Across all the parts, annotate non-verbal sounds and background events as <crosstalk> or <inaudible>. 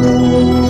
Música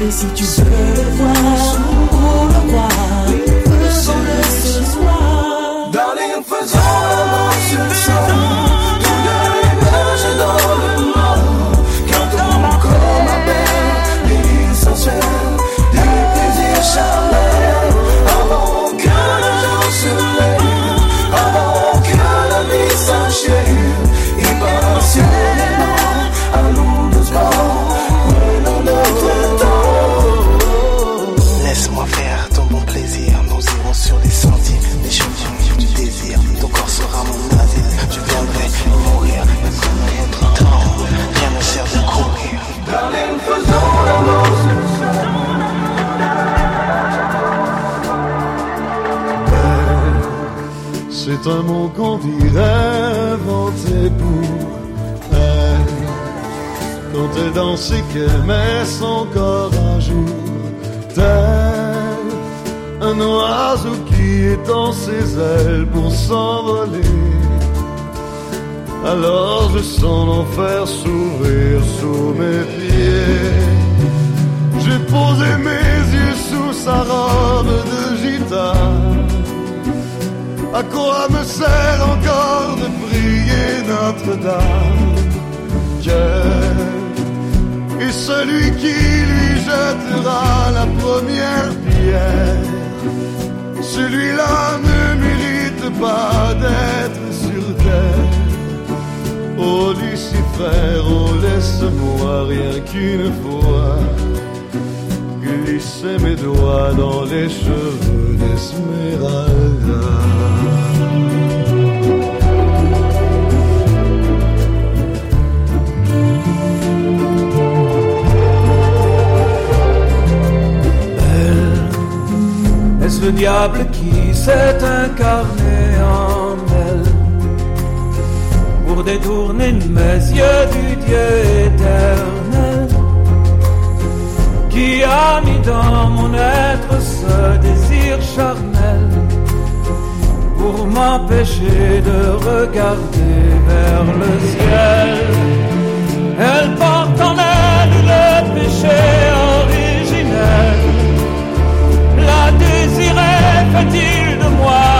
Et si tu veux ses ailes pour s'envoler. Alors je sens l'enfer s'ouvrir sous mes pieds. J'ai posé mes yeux sous sa robe de gitane. À quoi me sert encore de prier Notre-Dame? Dieu est celui qui lui jettera la première pierre. Celui-là ne mérite pas d'être sur terre. Oh Lucifer, oh laisse-moi rien qu'une fois glisser mes doigts dans les cheveux d'Esmeralda. Le diable qui s'est incarné en elle pour détourner mes yeux du Dieu éternel? qui a mis dans mon être ce désir charnel pour m'empêcher de regarder vers le ciel. Elle porte en elle le péché originel. La désirait fait-il de moi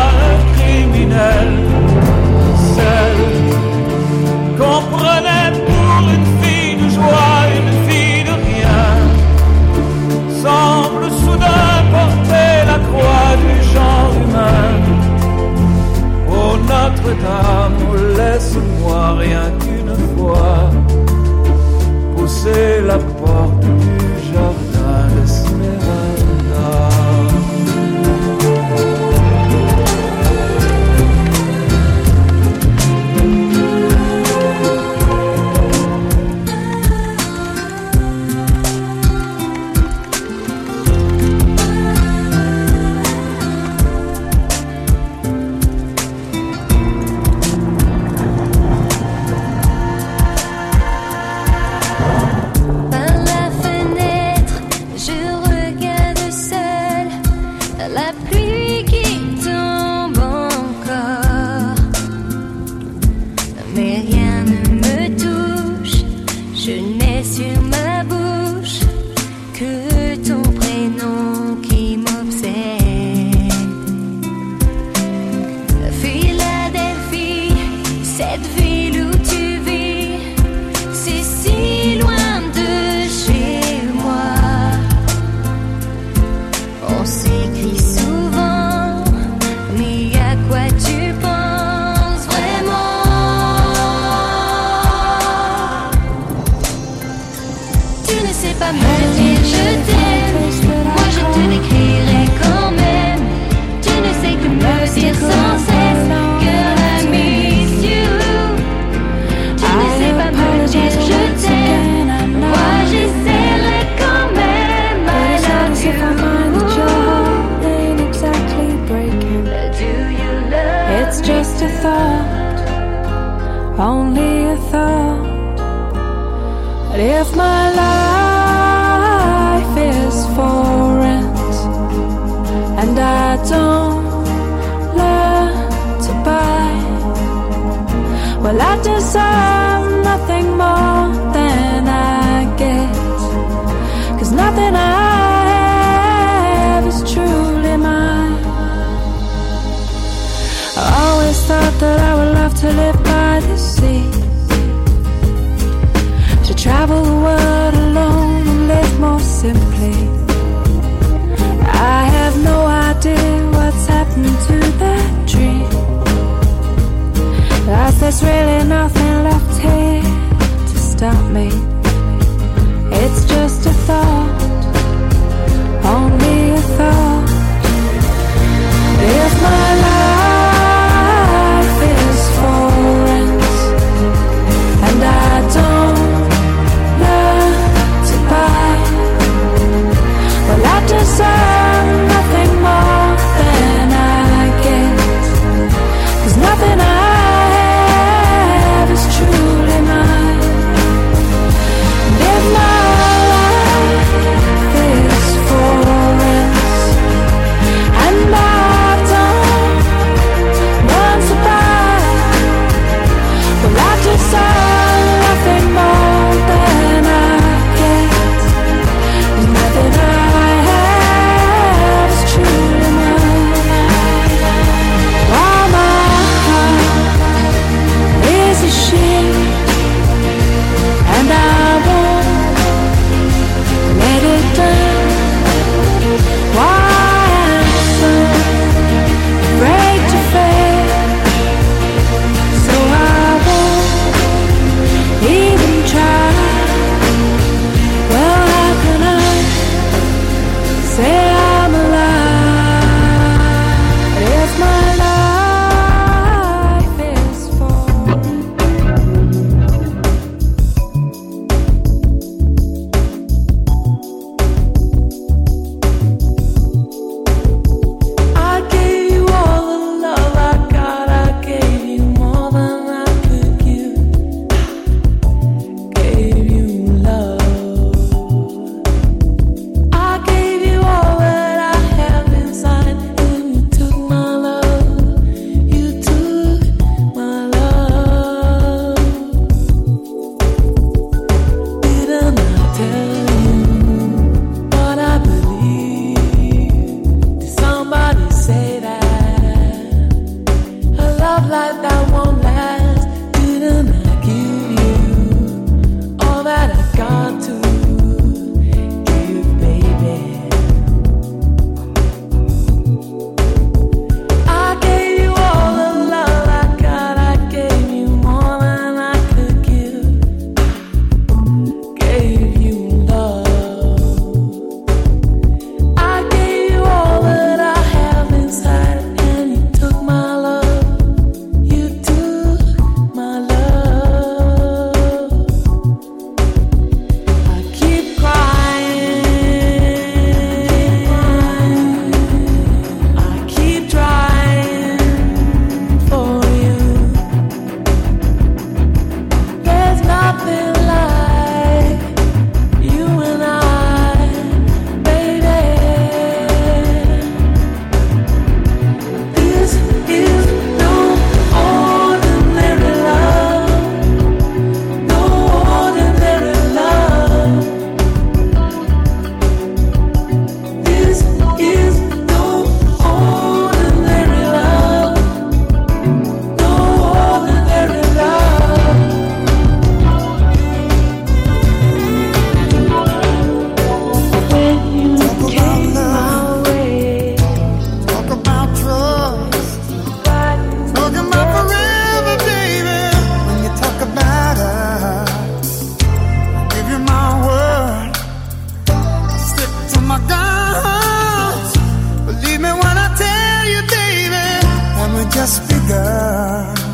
te.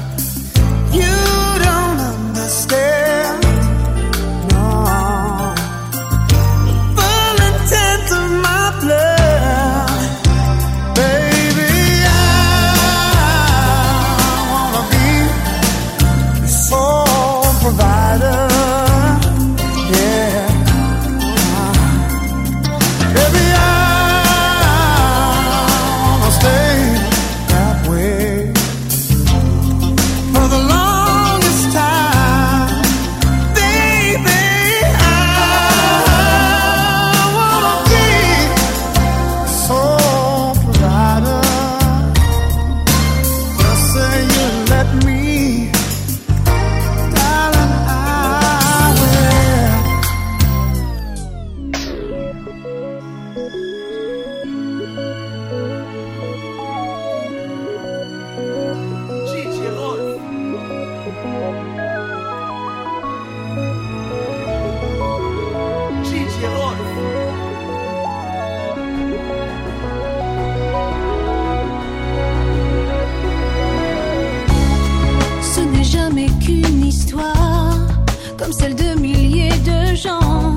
comme celle de milliers de gens.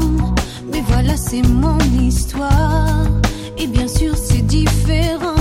Mais voilà, c'est mon histoire, et bien sûr, c'est différent.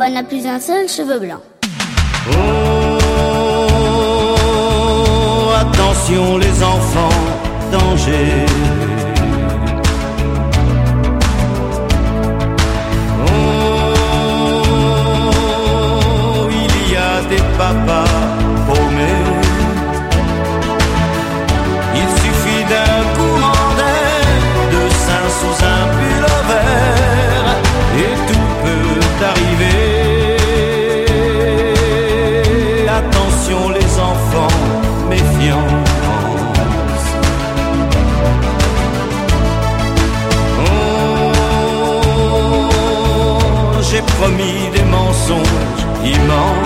papa n'a plus un seul cheveu blanc. Oh, attention les enfants, danger. Oh, il y a des papas. immense.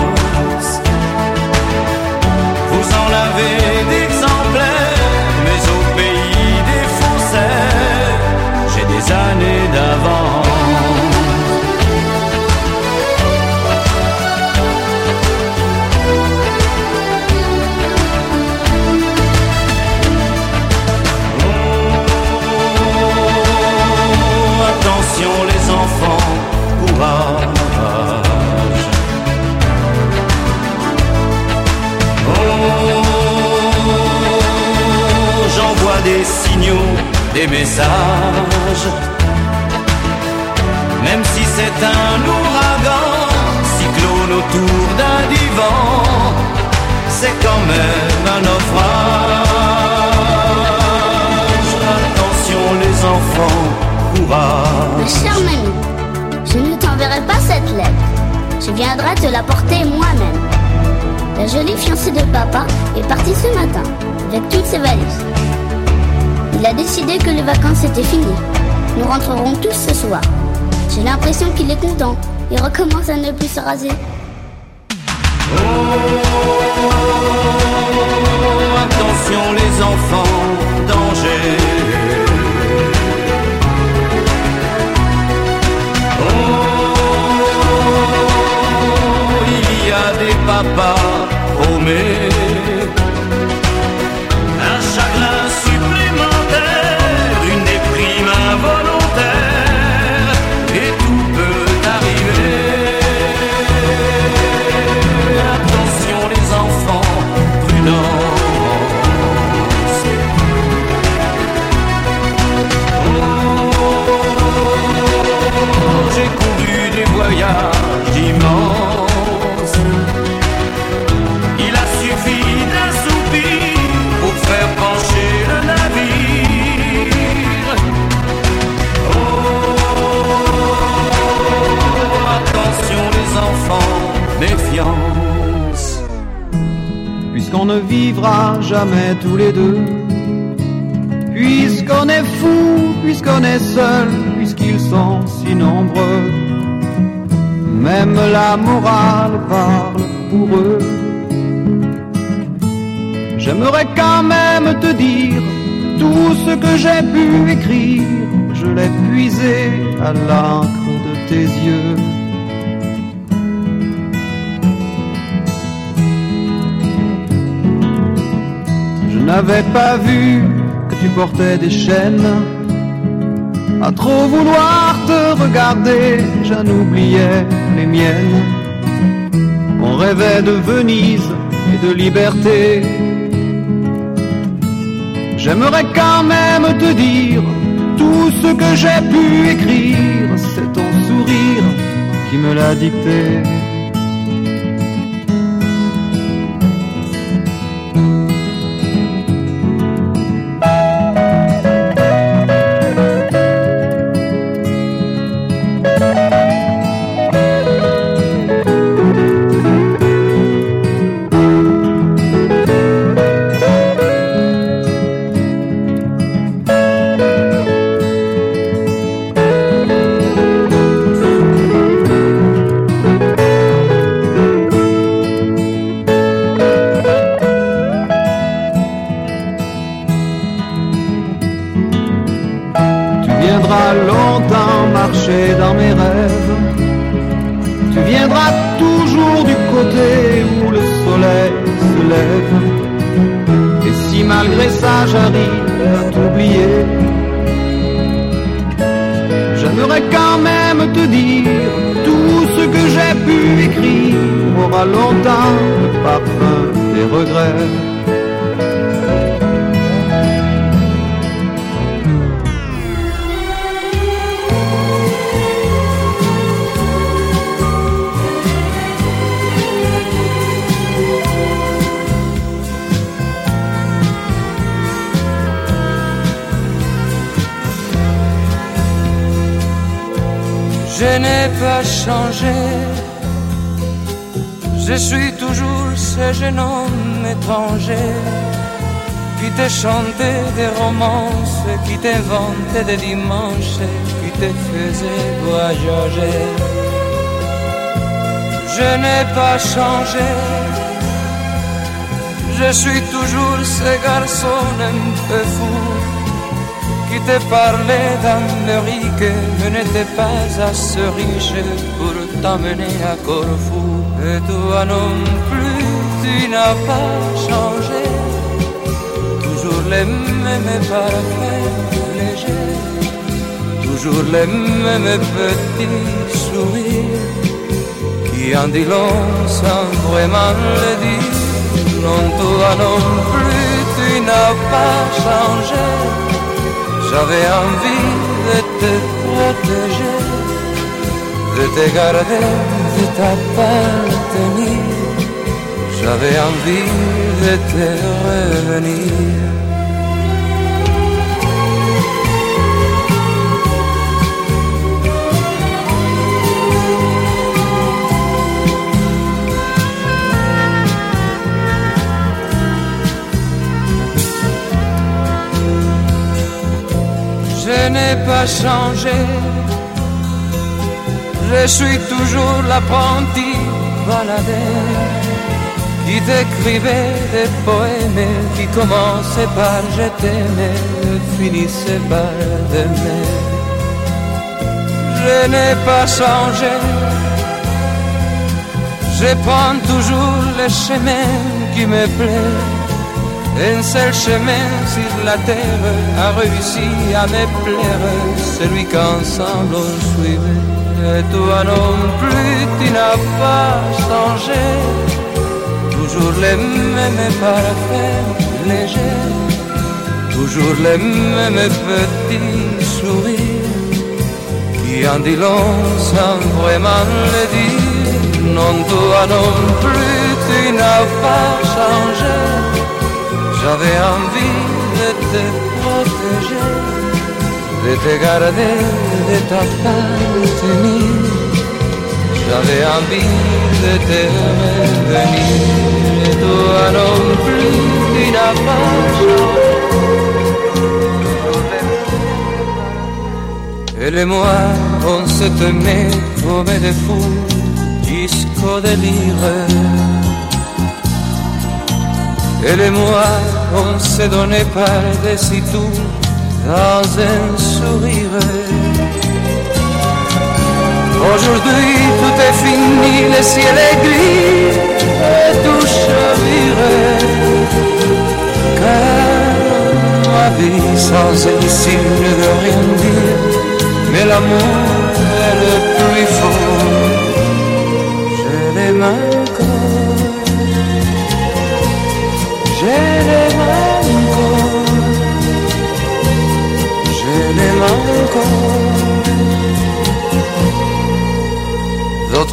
Jolie fiancée de papa est partie ce matin avec toutes ses valises. Il a décidé que les vacances étaient finies. Nous rentrerons tous ce soir. J'ai l'impression qu'il est content. Il recommence à ne plus se raser. Attention les enfants, danger. Oh, il y a des papas paumés. Un j'ai pu écrire. Je l'ai puisé à l'encre de tes yeux. Je n'avais pas vu que tu portais des chaînes. À trop vouloir te regarder, j'en oubliais les miennes. On rêvait de Venise et de liberté. J'aimerais quand même te dire tout ce que j'ai pu écrire. C'est ton sourire qui me l'a dicté. Longtemps le parfum des regrets. Je n'ai pas changé. Je suis toujours ce jeune homme étranger qui te chantait des romances, qui t'inventait des dimanches, qui te faisait voyager. Je n'ai pas changé. Je suis toujours ce garçon un peu fou qui te parlait d'Amérique, mais n'était pas assez riche pour t'emmener à Corfou. Et toi non plus, tu n'as pas changé. Toujours les mêmes parfaits légers, toujours les mêmes petits sourires qui en dit long sans vraiment le dire. Non, toi non plus, tu n'as pas changé. J'avais envie de te protéger, de te garder, de J'avais envie de te revenir. Je n'ai pas changé. Je suis toujours l'apprenti qui t'écrivait des poèmes qui commençaient par je t'aimais, finissaient par t'aimer. Je n'ai pas changé. Je prends toujours le chemin qui me plaît. Un seul chemin sur la terre a réussi à me plaire, celui qu'ensemble on suivait. Et toi non plus, tu n'as pas changé. Toujours les mêmes parfaits légers, toujours les mêmes petits sourires qui en dit long sans vraiment le dire. Non, toi non plus, tu n'as pas changé. J'avais envie de te protéger, de te garder, de t'appartenir. J'avais envie de te revenir, et toi non plus, tu n'as pas changé. Elle et moi, on se tenait comme des fous jusqu'au délire. Elle et moi, on s'est donné par-dessus tout dans un sourire. Aujourd'hui, tout est fini, le ciel est gris et tout chavire. Car ma vie sans un signe de rien dire, mais l'amour est le plus fort. Je l'aime encore.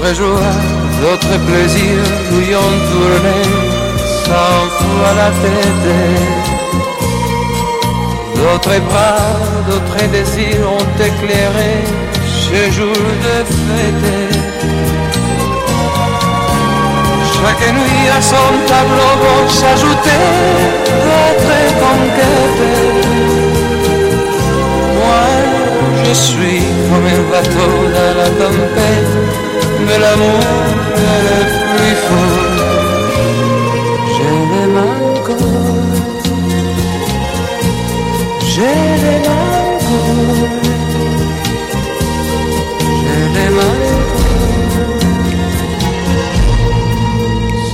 D'autres joies, d'autres plaisirs lui ont tourné cent fois la tête. D'autres bras, d'autres désirs ont éclairé ce jour de fête. Chaque nuit à son tableau vont s'ajouter d'autres conquêtes. Moi, je suis comme un bateau dans la tempête, mais l'amour est le plus fort. Je l'aime encore, je l'aime encore, je l'aime encore.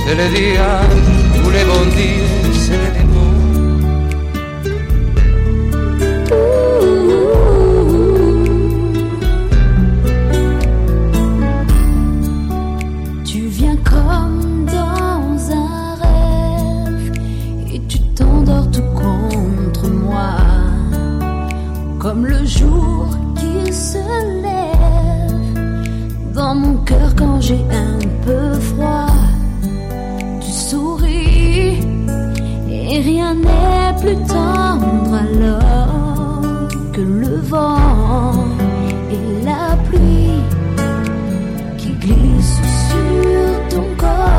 C'est le diable, tous les bons j'ai un peu froid. Tu souris et rien n'est plus tendre alors que le vent et la pluie qui glisse sur ton corps.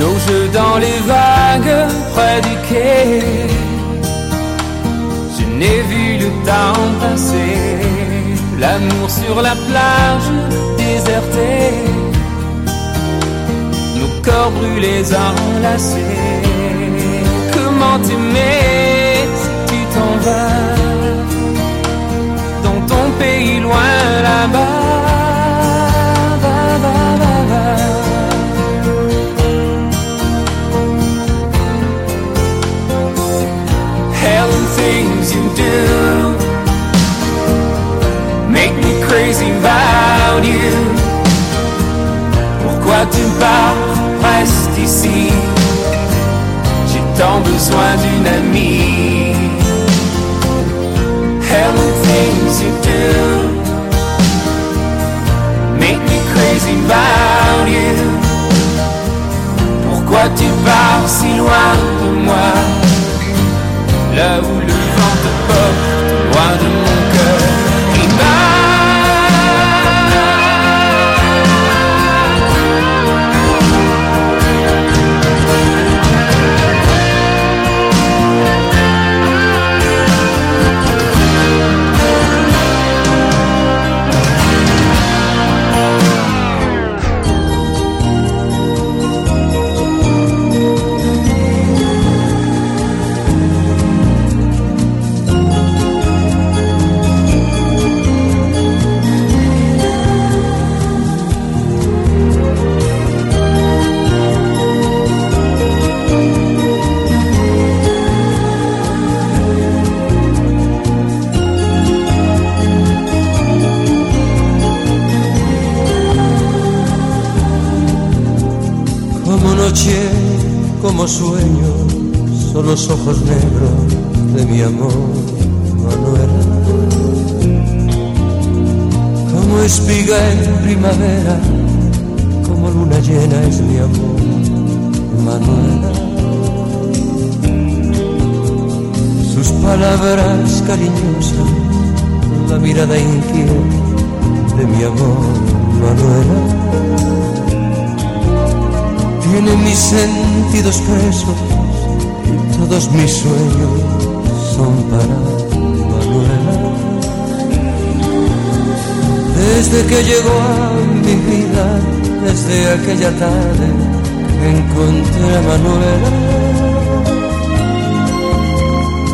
Nos jeux dans les vagues près du quai. Je n'ai vu le temps passer. L'amour sur la plage désertée. Nos corps brûlés enlacés. Comment t'aimer si tu t'en vas? Dans ton pays loin là-bas? Do make me crazy about you. Pourquoi tu pars, reste ici? J'ai tant besoin d'une amie. Hell and things you do make me crazy about you. Pourquoi tu pars si loin de moi? là où le presos y todos mis sueños son para Manuela. Desde que llegó a mi vida, desde aquella tarde encontré a Manuela,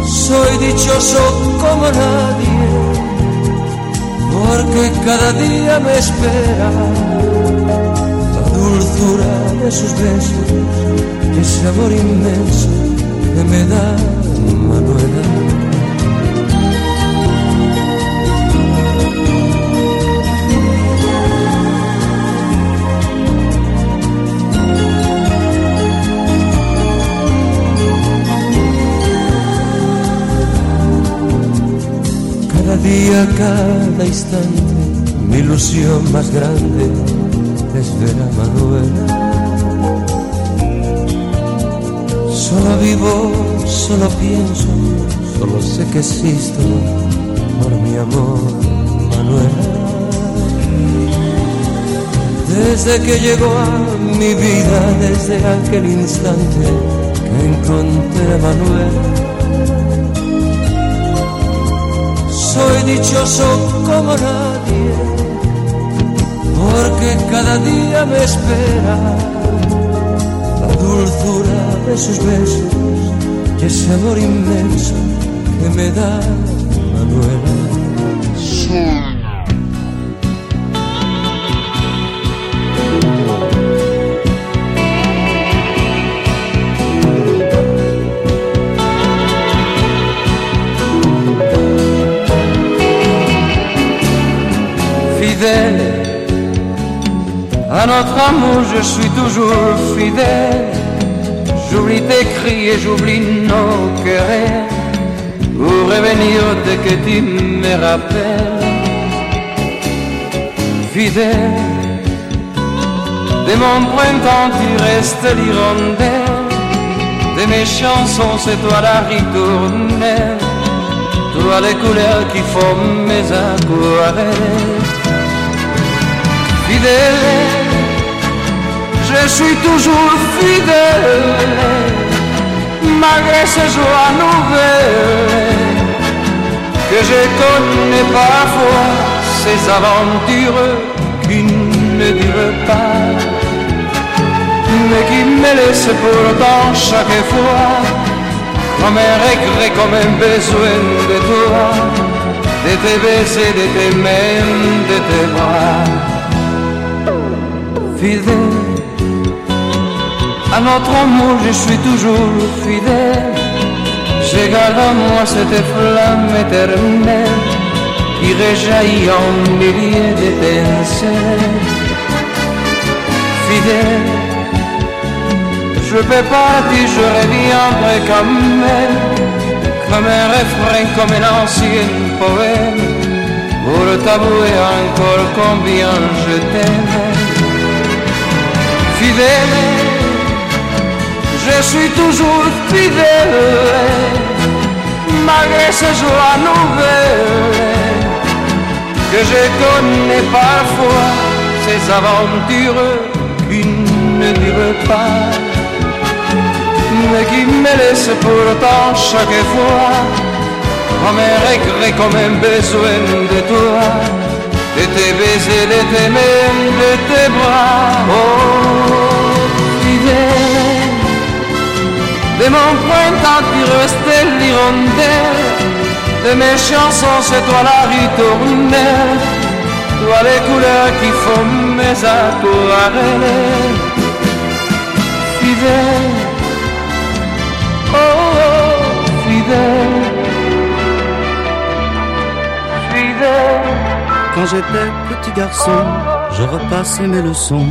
soy dichoso como nadie, porque cada día me espera la dulzura de sus besos, ese amor inmenso que me da Manuela. Cada día, cada instante, mi ilusión más grande es ver a Manuela. Solo vivo, solo pienso, solo sé que existo por mi amor, Manuela. Desde que llegó a mi vida, desde aquel instante que encontré a Manuela, soy dichoso como nadie, porque cada día me espera la esos besos y ese amor inmenso que me da Manuela. Fidèle à notre amour, je suis toujours fidèle. J'oublie tes cris et j'oublie nos querelles pour revenir dès que tu me rappelles. Fidèle, de mon printemps tu restes l'hirondelle, de mes chansons c'est toi la ritournelle, toi les couleurs qui font mes aquarelles. Fidèle, je suis toujours fidèle, malgré ces joies nouvelles que je connais parfois, ces aventures qui ne durent pas, mais qui me laissent pourtant chaque fois comme un regret, comme un besoin de toi, de tes baisers, de tes mains, de tes bras. Fidèle à notre amour, je suis toujours fidèle. Garde en moi cette flamme éternelle qui réjaillit en milliers d'étincelles. Fidèle, je peux partir, je reviendrai comme elle, comme un refrain, comme un ancien poème, pour t'avouer encore combien je t'aime. Fidèle, je suis toujours fidèle, malgré ces joies nouvelles que je connais parfois, ces aventures qui ne durent pas, mais qui me laissent pourtant chaque fois comme un regret, comme un besoin de toi, de tes baisers, de tes mains, de tes bras. Oh, fidèle, de mon printemps tu restais l'hirondelle, de mes chansons c'est toi la ritournelle, toi les couleurs qui font mes aquarelles. Fidèle, oh, oh fidèle, fidèle. Quand j'étais petit garçon, je repassais mes leçons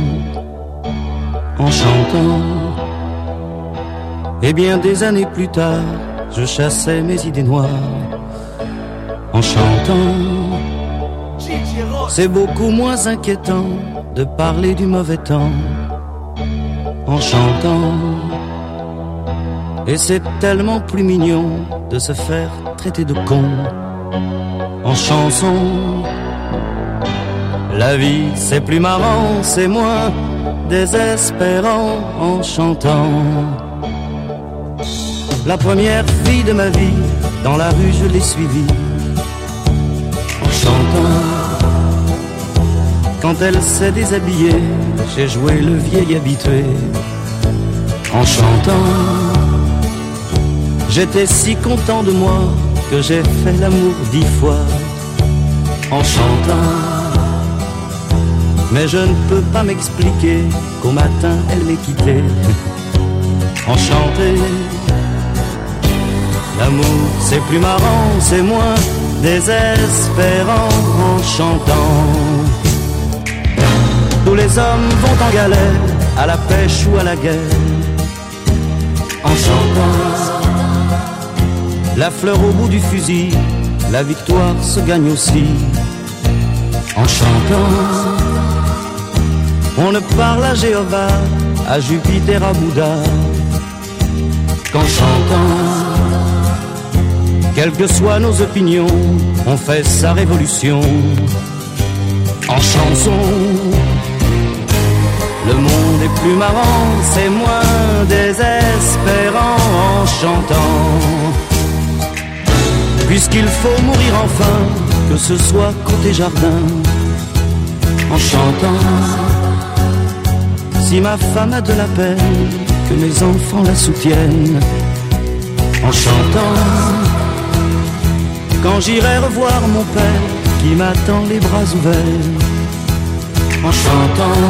en chantant. Et bien des années plus tard, je chassais mes idées noires en chantant. C'est beaucoup moins inquiétant de parler du mauvais temps en chantant. Et c'est tellement plus mignon de se faire traiter de con en chanson. La vie c'est plus marrant, c'est moins désespérant en chantant. La première fille de ma vie, dans la rue je l'ai suivie en chantant. Quand elle s'est déshabillée, j'ai joué le vieil habitué en chantant. J'étais si content de moi que j'ai fait l'amour dix fois en chantant. Mais je ne peux pas m'expliquer qu'au matin elle m'ait quitté <laughs> enchanté. L'amour c'est plus marrant, c'est moins désespérant en chantant. Tous les hommes vont en galère, à la pêche ou à la guerre, en chantant. La fleur au bout du fusil, la victoire se gagne aussi en chantant. On ne parle à Jéhovah, à Jupiter, à Bouddha, qu'en chantant. Quelles que soient nos opinions, on fait sa révolution en chanson. Le monde est plus marrant, c'est moins désespérant en chantant. Puisqu'il faut mourir enfin, que ce soit côté jardin, en chantant. Si ma femme a de la peine, que mes enfants la soutiennent en chantant. Quand j'irai revoir mon père qui m'attend les bras ouverts en chantant.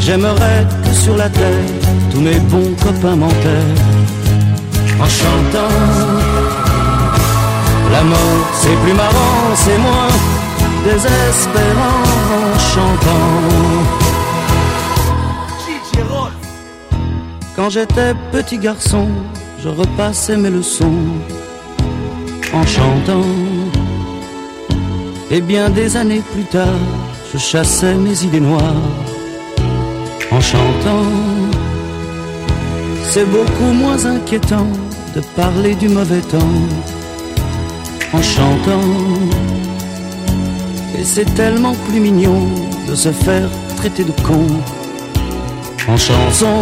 J'aimerais que sur la terre tous mes bons copains m'enterrent en chantant. La mort c'est plus marrant, c'est moins désespérant en chantant. Quand j'étais petit garçon, je repassais mes leçons en chantant. Et bien des années plus tard, je chassais mes idées noires en chantant. C'est beaucoup moins inquiétant de parler du mauvais temps en chantant. Et c'est tellement plus mignon de se faire traiter de con en chanson